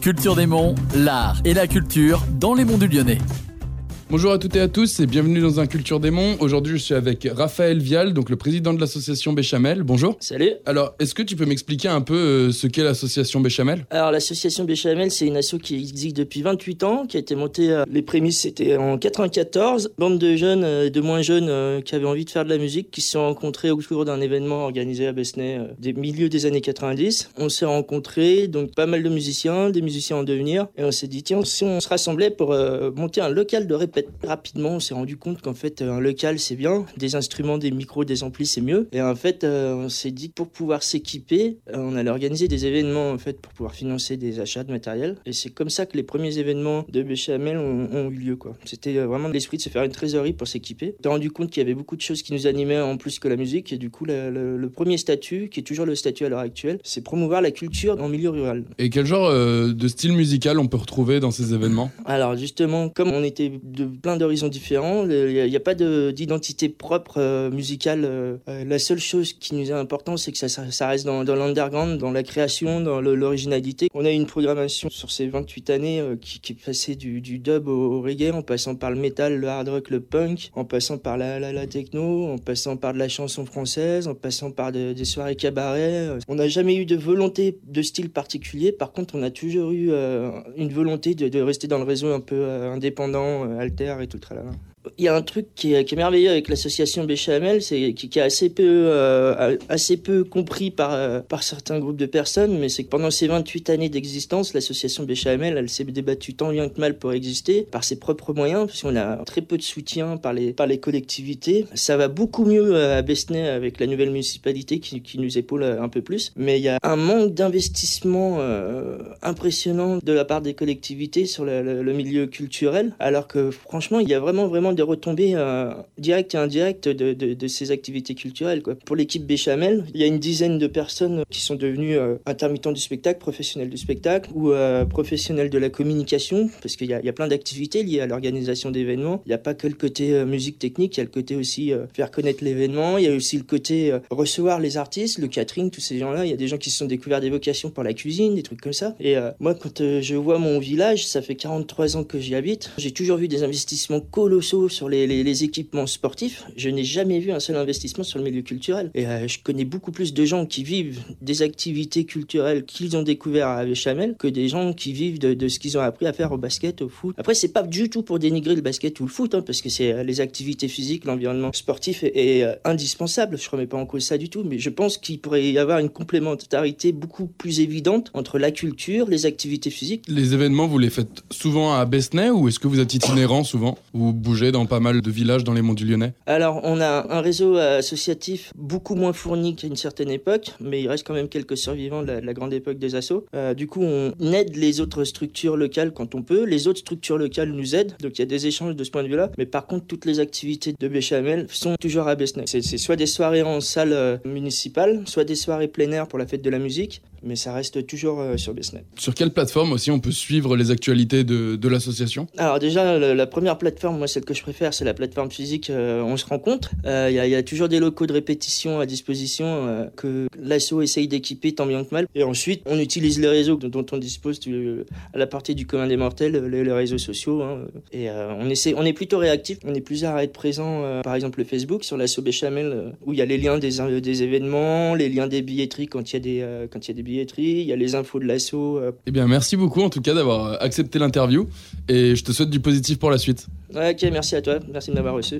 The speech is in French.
Culture des Monts, l'art et la culture dans les monts du Lyonnais. Bonjour à toutes et à tous et bienvenue dans un Culture des Monts. Aujourd'hui, je suis avec Raphaël Vial, donc le président de l'association Béchamel. Bonjour. Salut. Alors, est-ce que tu peux m'expliquer un peu euh, ce qu'est l'association Béchamel? Alors, l'association Béchamel, c'est une asso qui existe depuis 28 ans, qui a été montée, euh, les prémices c'était en 94. Bande de jeunes euh, et de moins jeunes qui avaient envie de faire de la musique, qui se sont rencontrés au cours d'un événement organisé à Besnay des milieux des années 90. On s'est rencontrés, donc pas mal de musiciens, des musiciens en devenir, et on s'est dit, tiens, si on se rassemblait pour monter un local de répétition rapidement, on s'est rendu compte qu'en fait, un local, c'est bien. Des instruments, des micros, des amplis, c'est mieux. Et en fait, euh, on s'est dit que pour pouvoir s'équiper, euh, on allait organiser des événements, en fait, pour pouvoir financer des achats de matériel. Et c'est comme ça que les premiers événements de Béchamel ont, ont eu lieu, quoi. C'était euh, vraiment l'esprit de se faire une trésorerie pour s'équiper. On s'est rendu compte qu'il y avait beaucoup de choses qui nous animaient en plus que la musique. Et du coup, le, premier statut, qui est toujours le statut à l'heure actuelle, c'est promouvoir la culture en milieu rural. Et quel genre de style musical on peut retrouver dans ces événements? Alors, justement, comme on était de plein d'horizons différents. Il n'y a, pas d'identité propre euh, musicale. Euh, euh, la seule chose qui nous est importante, c'est que ça, ça, reste dans, l'underground, dans la création, dans l'originalité. On a une programmation sur ces 28 années qui, qui, est passée du, dub au, reggae, en passant par le metal, le hard rock, le punk, en passant par la, la, techno, en passant par de la chanson française, en passant par des soirées cabaret. On n'a jamais eu de volonté de style particulier. Par contre, on a toujours eu une volonté de, de, rester dans le réseau un peu indépendant, alter et tout tralala. Il y a un truc qui est, merveilleux avec l'association Béchamel, c'est qui, qui, est assez peu, euh, assez peu compris par, euh, par certains groupes de personnes, mais c'est que pendant ces 28 années d'existence, l'association Béchamel, elle s'est débattue tant bien que mal pour exister, par ses propres moyens, puisqu'on a très peu de soutien par les, par les collectivités. Ça va beaucoup mieux euh, à Besnay avec la nouvelle municipalité qui, qui nous épaule un peu plus, mais il y a un manque d'investissement impressionnant de la part des collectivités sur le, le milieu culturel, alors que franchement, il y a vraiment, vraiment des retombées euh, directes et indirectes de, ces activités culturelles. Quoi. Pour l'équipe Béchamel, il y a une dizaine de personnes qui sont devenues euh, intermittents du spectacle, professionnels du spectacle ou euh, professionnels de la communication, parce qu'il y, a plein d'activités liées à l'organisation d'événements. Il n'y a pas que le côté musique technique, il y a le côté aussi faire connaître l'événement, il y a aussi le côté recevoir les artistes, le catering, tous ces gens-là. Il y a des gens qui se sont découverts des vocations pour la cuisine, des trucs comme ça. Et moi, quand je vois mon village, ça fait 43 ans que j'y habite, j'ai toujours vu des investissements colossaux sur les, équipements sportifs, je n'ai jamais vu un seul investissement sur le milieu culturel. Et euh, je connais beaucoup plus de gens qui vivent des activités culturelles qu'ils ont découvert à Chamel que des gens qui vivent de, ce qu'ils ont appris à faire au basket, au foot. Après, c'est pas du tout pour dénigrer le basket ou le foot, hein, parce que c'est euh, les activités physiques, l'environnement sportif est, euh, indispensable. Je remets pas en cause ça du tout, mais je pense qu'il pourrait y avoir une complémentarité beaucoup plus évidente entre la culture, les activités physiques. Les événements, vous les faites souvent à Besnay ou est-ce que vous êtes itinérant souvent Vous bougez dans pas mal de villages dans les monts du Lyonnais Alors, on a un réseau associatif beaucoup moins fourni qu'à une certaine époque, mais il reste quand même quelques survivants de la, grande époque des assauts. Euh, du coup, on aide les autres structures locales quand on peut. Les autres structures locales nous aident, donc il y a des échanges de ce point de vue-là. Mais par contre, toutes les activités de Béchamel sont toujours à Besnay. C'est soit des soirées en salle euh, municipale, soit des soirées plein air pour la fête de la musique, mais ça reste toujours euh, sur Besnay. Sur quelle plateforme aussi on peut suivre les actualités de, de l'association? Alors déjà, la, première plateforme, moi celle que je préfère, c'est la plateforme physique euh, On se rencontre. Il euh, y, a toujours des locaux de répétition à disposition que l'ASSO essaye d'équiper tant bien que mal. Et ensuite, on utilise les réseaux dont on dispose à la partie du commun des mortels, les, réseaux sociaux. Hein. et on, essaie, on est plutôt réactif, on est plus à être présent, par exemple le Facebook, sur l'ASSO Béchamel, où il y a les liens des, des événements, les liens des billetteries quand il y a des, quand il y a des billetterie, il y a les infos de l'assaut. Euh. Eh bien, merci beaucoup en tout cas d'avoir euh, accepté l'interview et je te souhaite du positif pour la suite. ok, merci à toi, merci de m'avoir reçu.